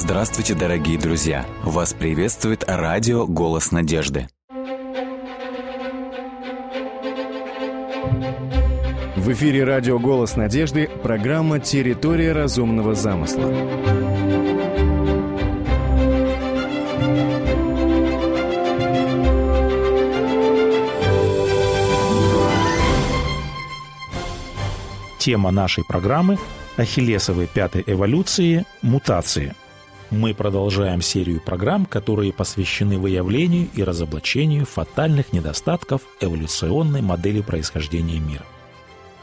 Здравствуйте, дорогие друзья! Вас приветствует радио «Голос надежды». В эфире радио «Голос надежды» программа «Территория разумного замысла». Тема нашей программы – Ахиллесовой пятой эволюции – мутации. Мы продолжаем серию программ, которые посвящены выявлению и разоблачению фатальных недостатков эволюционной модели происхождения мира.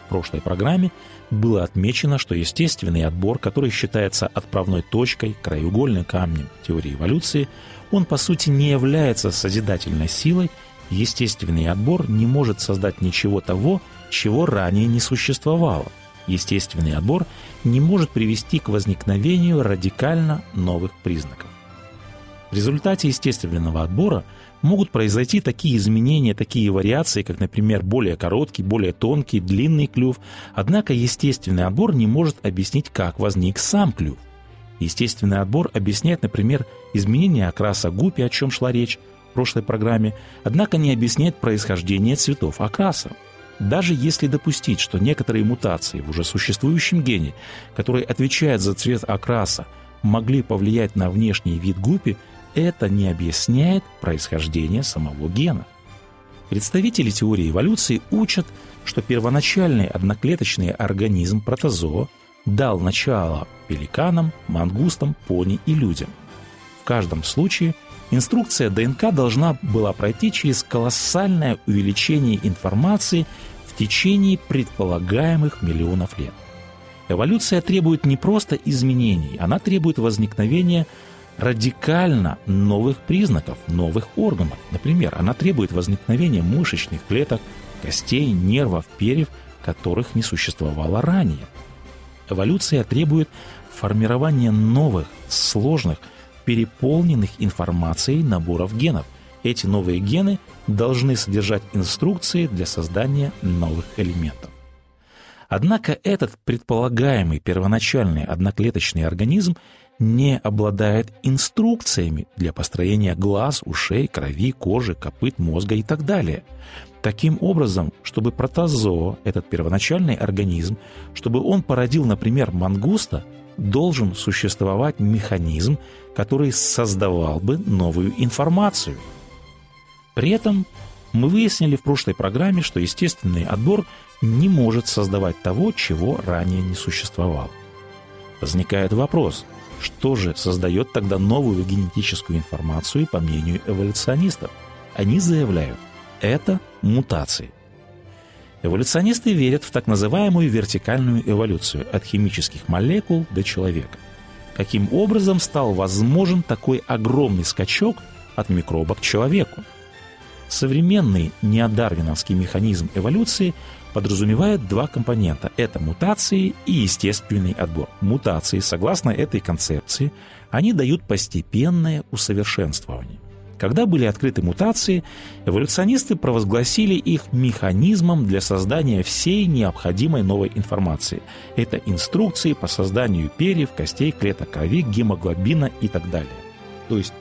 В прошлой программе было отмечено, что естественный отбор, который считается отправной точкой, краеугольным камнем теории эволюции, он по сути не является созидательной силой, естественный отбор не может создать ничего того, чего ранее не существовало. Естественный отбор не может привести к возникновению радикально новых признаков. В результате естественного отбора могут произойти такие изменения, такие вариации, как, например, более короткий, более тонкий, длинный клюв. Однако естественный отбор не может объяснить, как возник сам клюв. Естественный отбор объясняет, например, изменение окраса гупи, о чем шла речь в прошлой программе, однако не объясняет происхождение цветов окраса. Даже если допустить, что некоторые мутации в уже существующем гене, которые отвечают за цвет окраса, могли повлиять на внешний вид гупи, это не объясняет происхождение самого гена. Представители теории эволюции учат, что первоначальный одноклеточный организм протозоа дал начало пеликанам, мангустам, пони и людям. В каждом случае инструкция ДНК должна была пройти через колоссальное увеличение информации в течение предполагаемых миллионов лет. Эволюция требует не просто изменений, она требует возникновения радикально новых признаков, новых органов. Например, она требует возникновения мышечных клеток, костей, нервов, перьев, которых не существовало ранее. Эволюция требует формирования новых, сложных, переполненных информацией наборов генов. Эти новые гены должны содержать инструкции для создания новых элементов. Однако этот предполагаемый первоначальный одноклеточный организм не обладает инструкциями для построения глаз, ушей, крови, кожи, копыт, мозга и так далее. Таким образом, чтобы протозоо, этот первоначальный организм, чтобы он породил, например, мангуста, должен существовать механизм, который создавал бы новую информацию. При этом мы выяснили в прошлой программе, что естественный отбор не может создавать того, чего ранее не существовало. Возникает вопрос, что же создает тогда новую генетическую информацию по мнению эволюционистов? Они заявляют, это мутации. Эволюционисты верят в так называемую вертикальную эволюцию от химических молекул до человека. Каким образом стал возможен такой огромный скачок от микроба к человеку? Современный неодарвиновский механизм эволюции подразумевает два компонента. Это мутации и естественный отбор. Мутации, согласно этой концепции, они дают постепенное усовершенствование. Когда были открыты мутации, эволюционисты провозгласили их механизмом для создания всей необходимой новой информации. Это инструкции по созданию перьев, костей, клеток крови, гемоглобина и так далее. То есть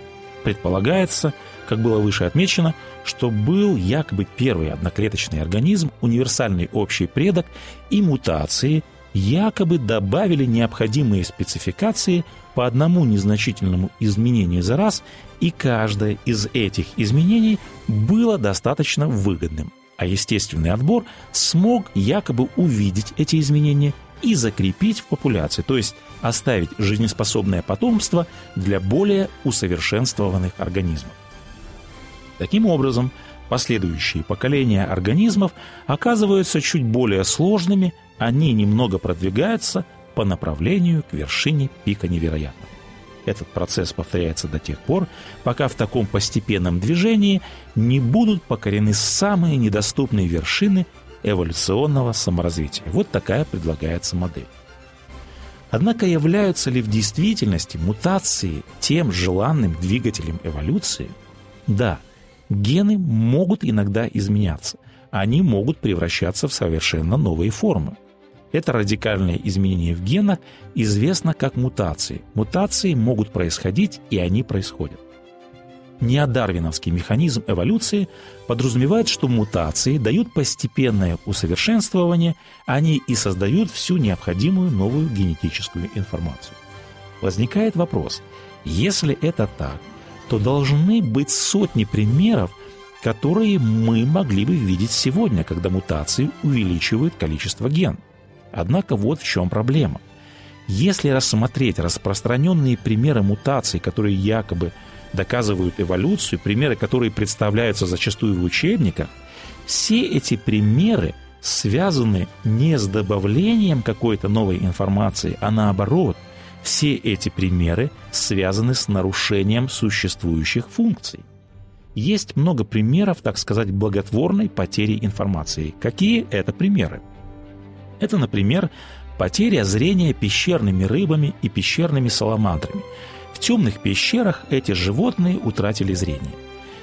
предполагается, как было выше отмечено, что был якобы первый одноклеточный организм, универсальный общий предок, и мутации якобы добавили необходимые спецификации по одному незначительному изменению за раз, и каждое из этих изменений было достаточно выгодным. А естественный отбор смог якобы увидеть эти изменения и закрепить в популяции, то есть оставить жизнеспособное потомство для более усовершенствованных организмов. Таким образом, последующие поколения организмов оказываются чуть более сложными, они немного продвигаются по направлению к вершине пика невероятного. Этот процесс повторяется до тех пор, пока в таком постепенном движении не будут покорены самые недоступные вершины эволюционного саморазвития. Вот такая предлагается модель. Однако являются ли в действительности мутации тем желанным двигателем эволюции? Да, гены могут иногда изменяться. Они могут превращаться в совершенно новые формы. Это радикальное изменение в генах известно как мутации. Мутации могут происходить, и они происходят. Неодарвиновский механизм эволюции подразумевает, что мутации дают постепенное усовершенствование, они и создают всю необходимую новую генетическую информацию. Возникает вопрос, если это так, то должны быть сотни примеров, которые мы могли бы видеть сегодня, когда мутации увеличивают количество генов. Однако вот в чем проблема. Если рассмотреть распространенные примеры мутаций, которые якобы доказывают эволюцию, примеры, которые представляются зачастую в учебниках, все эти примеры связаны не с добавлением какой-то новой информации, а наоборот, все эти примеры связаны с нарушением существующих функций. Есть много примеров, так сказать, благотворной потери информации. Какие это примеры? Это, например, потеря зрения пещерными рыбами и пещерными саламандрами. В темных пещерах эти животные утратили зрение.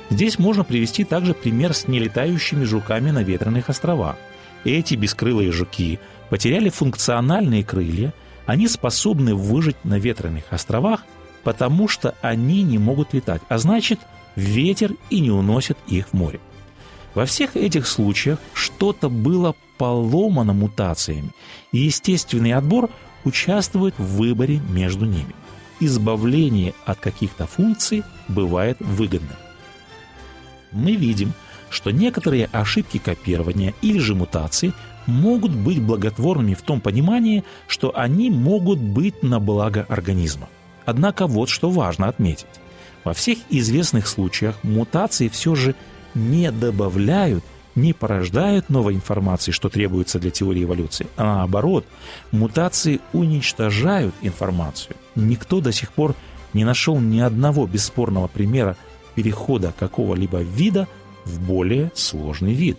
Здесь можно привести также пример с нелетающими жуками на ветреных островах. Эти бескрылые жуки потеряли функциональные крылья, они способны выжить на ветреных островах, потому что они не могут летать, а значит, ветер и не уносит их в море. Во всех этих случаях что-то было поломано мутациями, и естественный отбор участвует в выборе между ними. Избавление от каких-то функций бывает выгодным. Мы видим, что некоторые ошибки копирования или же мутации могут быть благотворными в том понимании, что они могут быть на благо организма. Однако вот что важно отметить. Во всех известных случаях мутации все же не добавляют, не порождают новой информации, что требуется для теории эволюции, а наоборот, мутации уничтожают информацию. Никто до сих пор не нашел ни одного бесспорного примера перехода какого-либо вида в более сложный вид.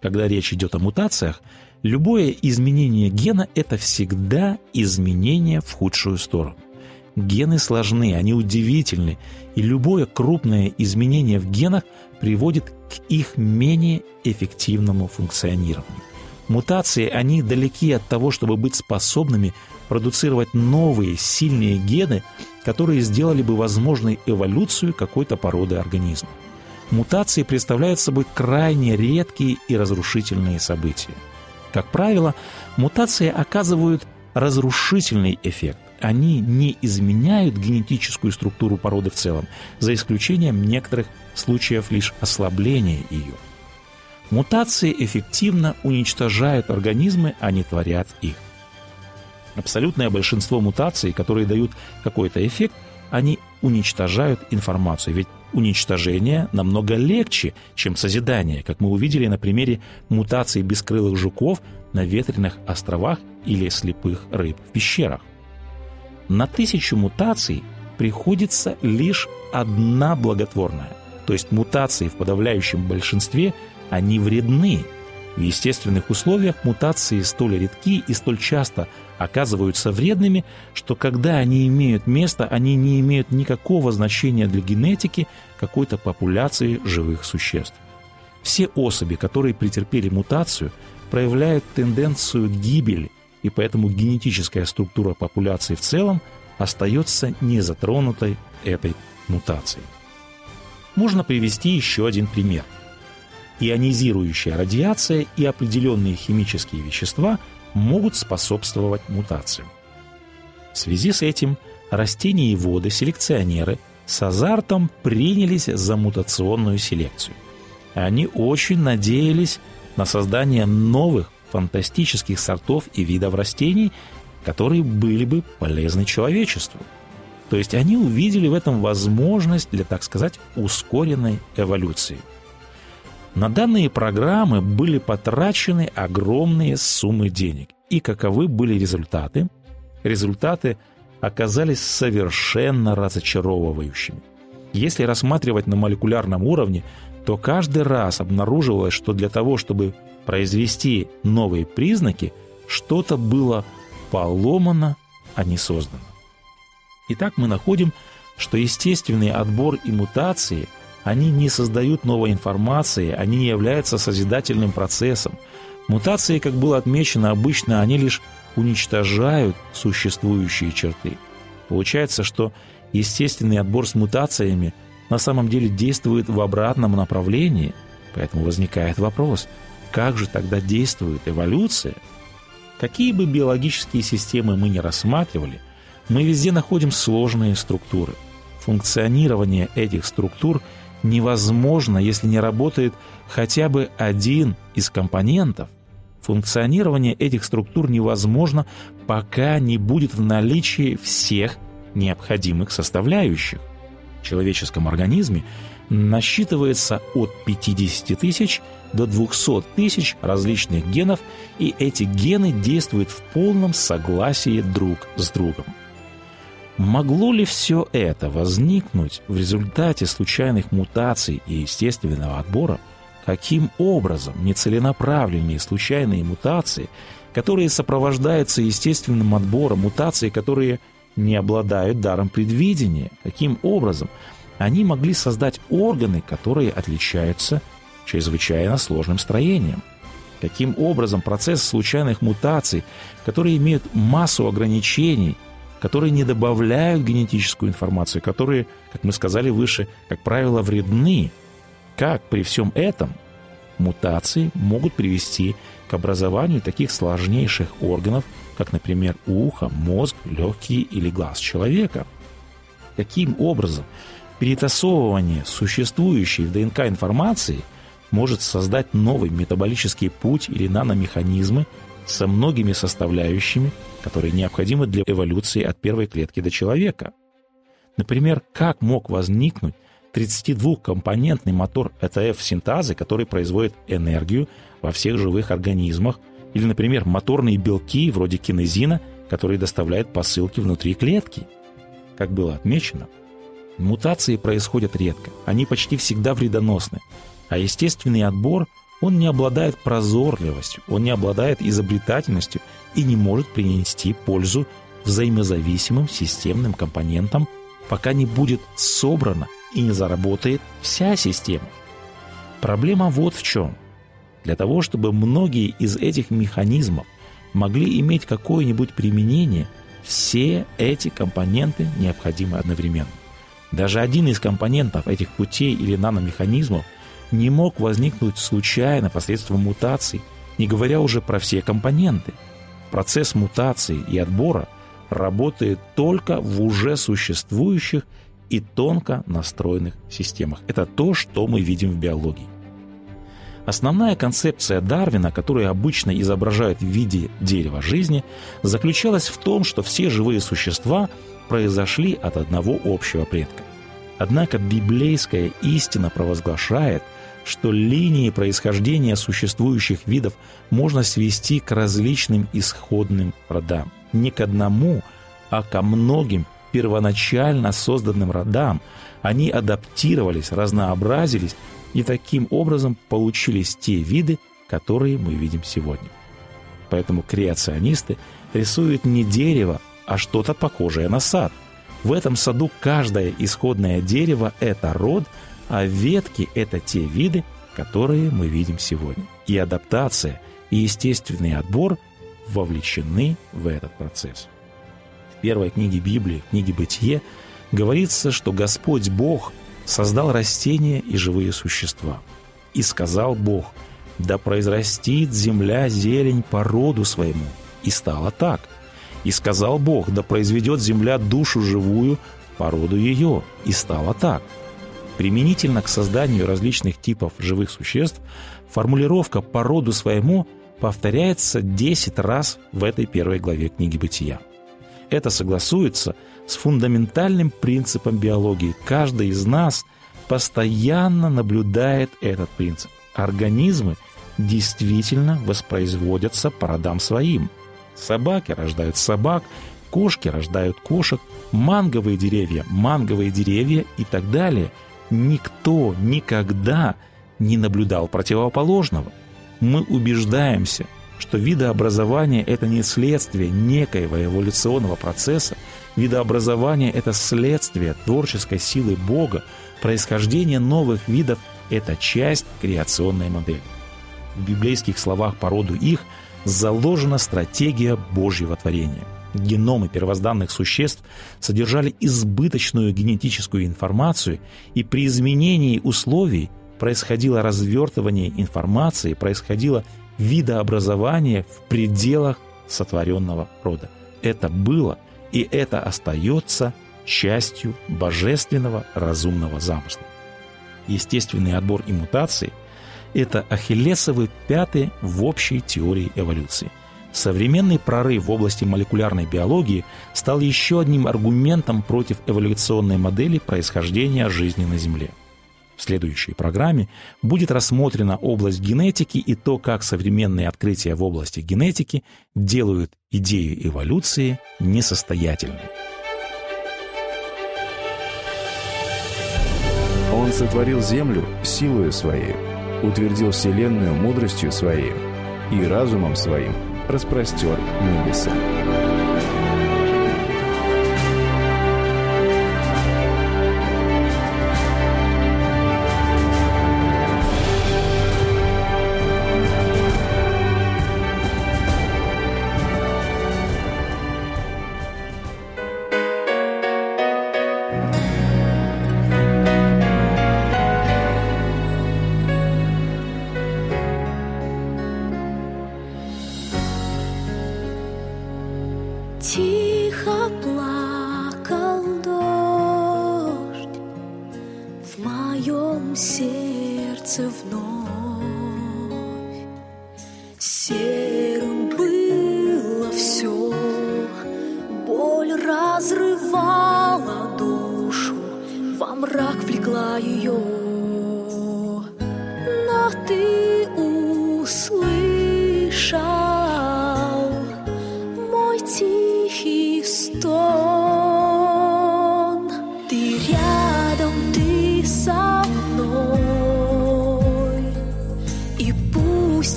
Когда речь идет о мутациях, любое изменение гена – это всегда изменение в худшую сторону. Гены сложны, они удивительны, и любое крупное изменение в генах приводит к их менее эффективному функционированию. Мутации, они далеки от того, чтобы быть способными продуцировать новые сильные гены, которые сделали бы возможной эволюцию какой-то породы организма. Мутации представляют собой крайне редкие и разрушительные события. Как правило, мутации оказывают разрушительный эффект. Они не изменяют генетическую структуру породы в целом, за исключением некоторых случаев лишь ослабления ее. Мутации эффективно уничтожают организмы, а не творят их. Абсолютное большинство мутаций, которые дают какой-то эффект, они уничтожают информацию. Ведь уничтожение намного легче, чем созидание, как мы увидели на примере мутаций бескрылых жуков на ветреных островах или слепых рыб в пещерах. На тысячу мутаций приходится лишь одна благотворная. То есть мутации в подавляющем большинстве, они вредны. В естественных условиях мутации столь редки и столь часто оказываются вредными, что когда они имеют место, они не имеют никакого значения для генетики какой-то популяции живых существ. Все особи, которые претерпели мутацию, проявляют тенденцию гибели, и поэтому генетическая структура популяции в целом остается незатронутой этой мутацией. Можно привести еще один пример. Ионизирующая радиация и определенные химические вещества могут способствовать мутациям. В связи с этим растения и воды, селекционеры с азартом принялись за мутационную селекцию. Они очень надеялись на создание новых фантастических сортов и видов растений, которые были бы полезны человечеству. То есть они увидели в этом возможность для, так сказать, ускоренной эволюции. На данные программы были потрачены огромные суммы денег. И каковы были результаты? Результаты оказались совершенно разочаровывающими. Если рассматривать на молекулярном уровне, то каждый раз обнаруживалось, что для того, чтобы произвести новые признаки, что-то было поломано, а не создано. Итак, мы находим, что естественный отбор и мутации, они не создают новой информации, они не являются созидательным процессом. Мутации, как было отмечено, обычно они лишь уничтожают существующие черты. Получается, что естественный отбор с мутациями на самом деле действует в обратном направлении, поэтому возникает вопрос, как же тогда действует эволюция? Какие бы биологические системы мы ни рассматривали, мы везде находим сложные структуры. Функционирование этих структур невозможно, если не работает хотя бы один из компонентов. Функционирование этих структур невозможно, пока не будет в наличии всех необходимых составляющих. В человеческом организме насчитывается от 50 тысяч до 200 тысяч различных генов, и эти гены действуют в полном согласии друг с другом. Могло ли все это возникнуть в результате случайных мутаций и естественного отбора? Каким образом нецеленаправленные случайные мутации, которые сопровождаются естественным отбором, мутации, которые не обладают даром предвидения, каким образом они могли создать органы, которые отличаются чрезвычайно сложным строением? Каким образом процесс случайных мутаций, которые имеют массу ограничений – которые не добавляют генетическую информацию, которые, как мы сказали выше, как правило, вредны. Как при всем этом мутации могут привести к образованию таких сложнейших органов, как, например, ухо, мозг, легкие или глаз человека? Каким образом перетасовывание существующей в ДНК информации может создать новый метаболический путь или наномеханизмы со многими составляющими, которые необходимы для эволюции от первой клетки до человека. Например, как мог возникнуть 32-компонентный мотор ЭТФ-синтазы, который производит энергию во всех живых организмах, или, например, моторные белки вроде кинезина, которые доставляют посылки внутри клетки. Как было отмечено, мутации происходят редко, они почти всегда вредоносны, а естественный отбор – он не обладает прозорливостью, он не обладает изобретательностью и не может принести пользу взаимозависимым системным компонентам, пока не будет собрана и не заработает вся система. Проблема вот в чем. Для того, чтобы многие из этих механизмов могли иметь какое-нибудь применение, все эти компоненты необходимы одновременно. Даже один из компонентов этих путей или наномеханизмов – не мог возникнуть случайно посредством мутаций, не говоря уже про все компоненты. Процесс мутации и отбора работает только в уже существующих и тонко настроенных системах. Это то, что мы видим в биологии. Основная концепция Дарвина, которую обычно изображают в виде дерева жизни, заключалась в том, что все живые существа произошли от одного общего предка. Однако библейская истина провозглашает – что линии происхождения существующих видов можно свести к различным исходным родам. Не к одному, а ко многим первоначально созданным родам. Они адаптировались, разнообразились и таким образом получились те виды, которые мы видим сегодня. Поэтому креационисты рисуют не дерево, а что-то похожее на сад. В этом саду каждое исходное дерево – это род – а ветки – это те виды, которые мы видим сегодня. И адаптация, и естественный отбор вовлечены в этот процесс. В первой книге Библии, книге «Бытие», говорится, что Господь Бог создал растения и живые существа. И сказал Бог, да произрастит земля зелень по роду своему. И стало так. И сказал Бог, да произведет земля душу живую по роду ее. И стало так. Применительно к созданию различных типов живых существ формулировка по роду своему повторяется 10 раз в этой первой главе книги «Бытия». Это согласуется с фундаментальным принципом биологии. Каждый из нас постоянно наблюдает этот принцип. Организмы действительно воспроизводятся по родам своим. Собаки рождают собак, кошки рождают кошек, манговые деревья – манговые деревья и так далее – никто никогда не наблюдал противоположного. Мы убеждаемся, что видообразование – это не следствие некоего эволюционного процесса, видообразование – это следствие творческой силы Бога, происхождение новых видов – это часть креационной модели. в библейских словах по роду их заложена стратегия Божьего творения. Геномы первозданных существ содержали избыточную генетическую информацию, и при изменении условий происходило развертывание информации, происходило видообразование в пределах сотворенного рода. Это было и это остается частью божественного разумного замысла. Естественный отбор и мутации – это ахиллесовы пятые в общей теории эволюции. Современный прорыв в области молекулярной биологии стал еще одним аргументом против эволюционной модели происхождения жизни на Земле. В следующей программе будет рассмотрена область генетики и то, как современные открытия в области генетики делают идею эволюции несостоятельной. Он сотворил землю силою своей, утвердил вселенную мудростью своей и разумом своим распростер небеса.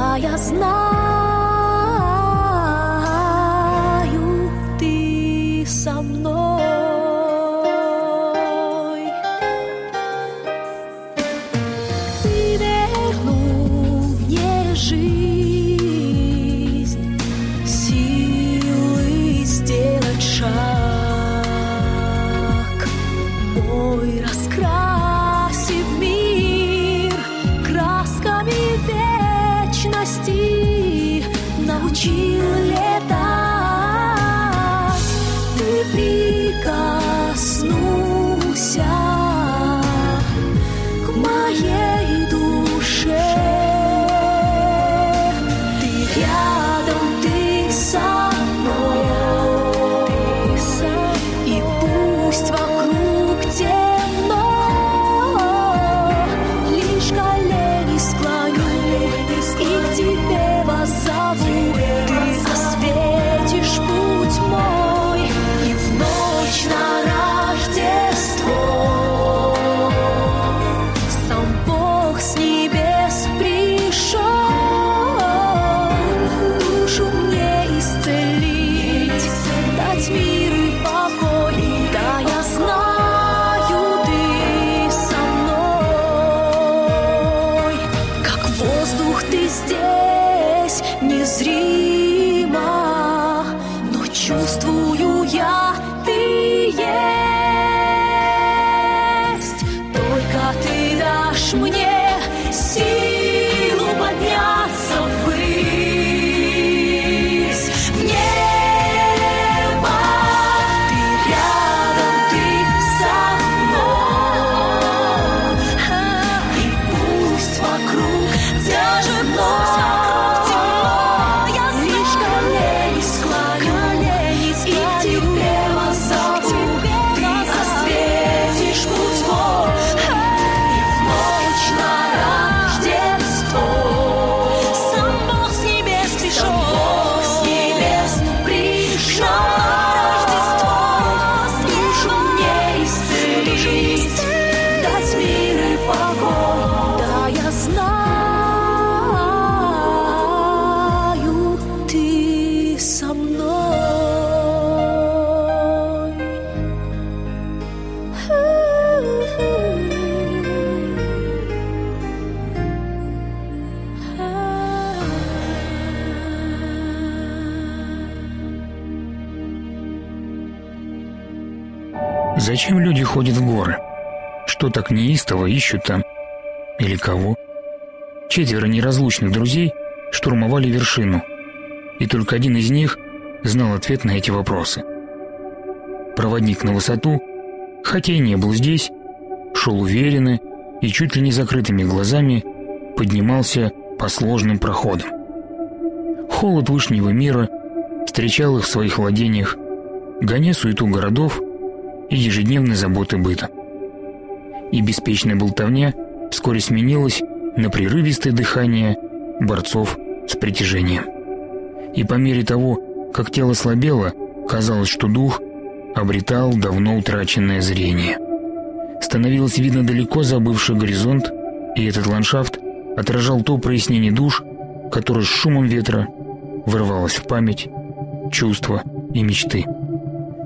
Да, я знаю, ты со мной. Ты вернул мне жизнь, силы сделать шаг, мой раскрасив мир. kill you. Ходят в горы? Что так неистово ищут там? Или кого? Четверо неразлучных друзей штурмовали вершину, и только один из них знал ответ на эти вопросы. Проводник на высоту, хотя и не был здесь, шел уверенно и чуть ли не закрытыми глазами поднимался по сложным проходам. Холод вышнего мира встречал их в своих владениях, гоня суету городов и ежедневные заботы быта. И беспечная болтовня вскоре сменилась на прерывистое дыхание борцов с притяжением. И по мере того, как тело слабело, казалось, что дух обретал давно утраченное зрение. Становилось видно далеко забывший горизонт, и этот ландшафт отражал то прояснение душ, которое с шумом ветра вырвалось в память, чувства и мечты.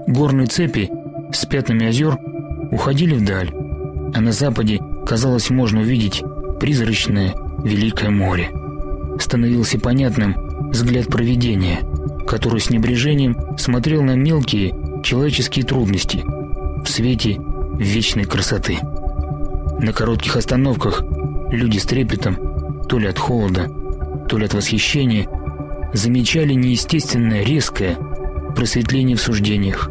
Горные цепи с пятнами озер уходили вдаль, а на западе, казалось, можно увидеть призрачное Великое море. Становился понятным взгляд провидения, который с небрежением смотрел на мелкие человеческие трудности в свете вечной красоты. На коротких остановках люди с трепетом, то ли от холода, то ли от восхищения, замечали неестественное резкое просветление в суждениях,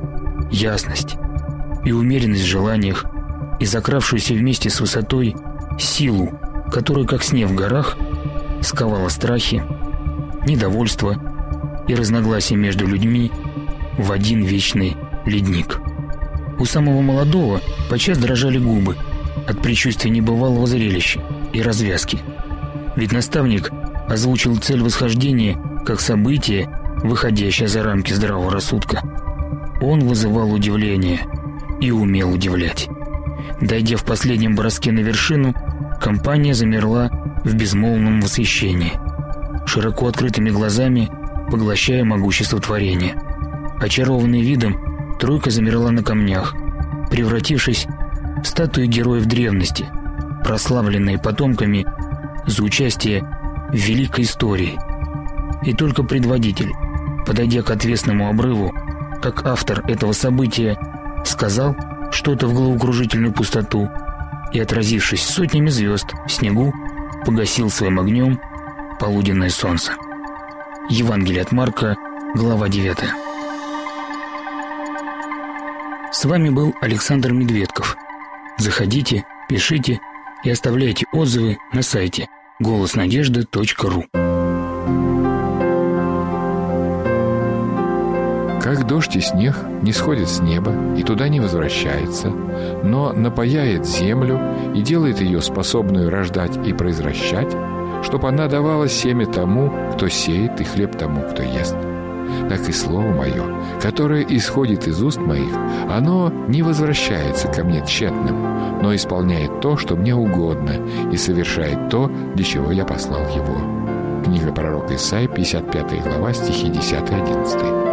ясность и умеренность в желаниях и закравшуюся вместе с высотой силу, которая, как снег в горах, сковала страхи, недовольство и разногласия между людьми в один вечный ледник. У самого молодого подчас дрожали губы от предчувствия небывалого зрелища и развязки. Ведь наставник озвучил цель восхождения как событие, выходящее за рамки здравого рассудка. Он вызывал удивление и умел удивлять. Дойдя в последнем броске на вершину, компания замерла в безмолвном восхищении, широко открытыми глазами поглощая могущество творения. Очарованный видом, тройка замерла на камнях, превратившись в статуи героев древности, прославленные потомками за участие в великой истории. И только предводитель, подойдя к отвесному обрыву, как автор этого события, сказал что-то в головокружительную пустоту и, отразившись сотнями звезд в снегу, погасил своим огнем полуденное солнце. Евангелие от Марка, глава 9. С вами был Александр Медведков. Заходите, пишите и оставляйте отзывы на сайте голоснадежды.ру. Как дождь и снег не сходит с неба и туда не возвращается, но напаяет землю и делает ее способную рождать и произвращать, чтобы она давала семя тому, кто сеет, и хлеб тому, кто ест. Так и слово мое, которое исходит из уст моих, оно не возвращается ко мне тщетным, но исполняет то, что мне угодно, и совершает то, для чего я послал его. Книга пророка Исаия, 55 глава, стихи 10-11.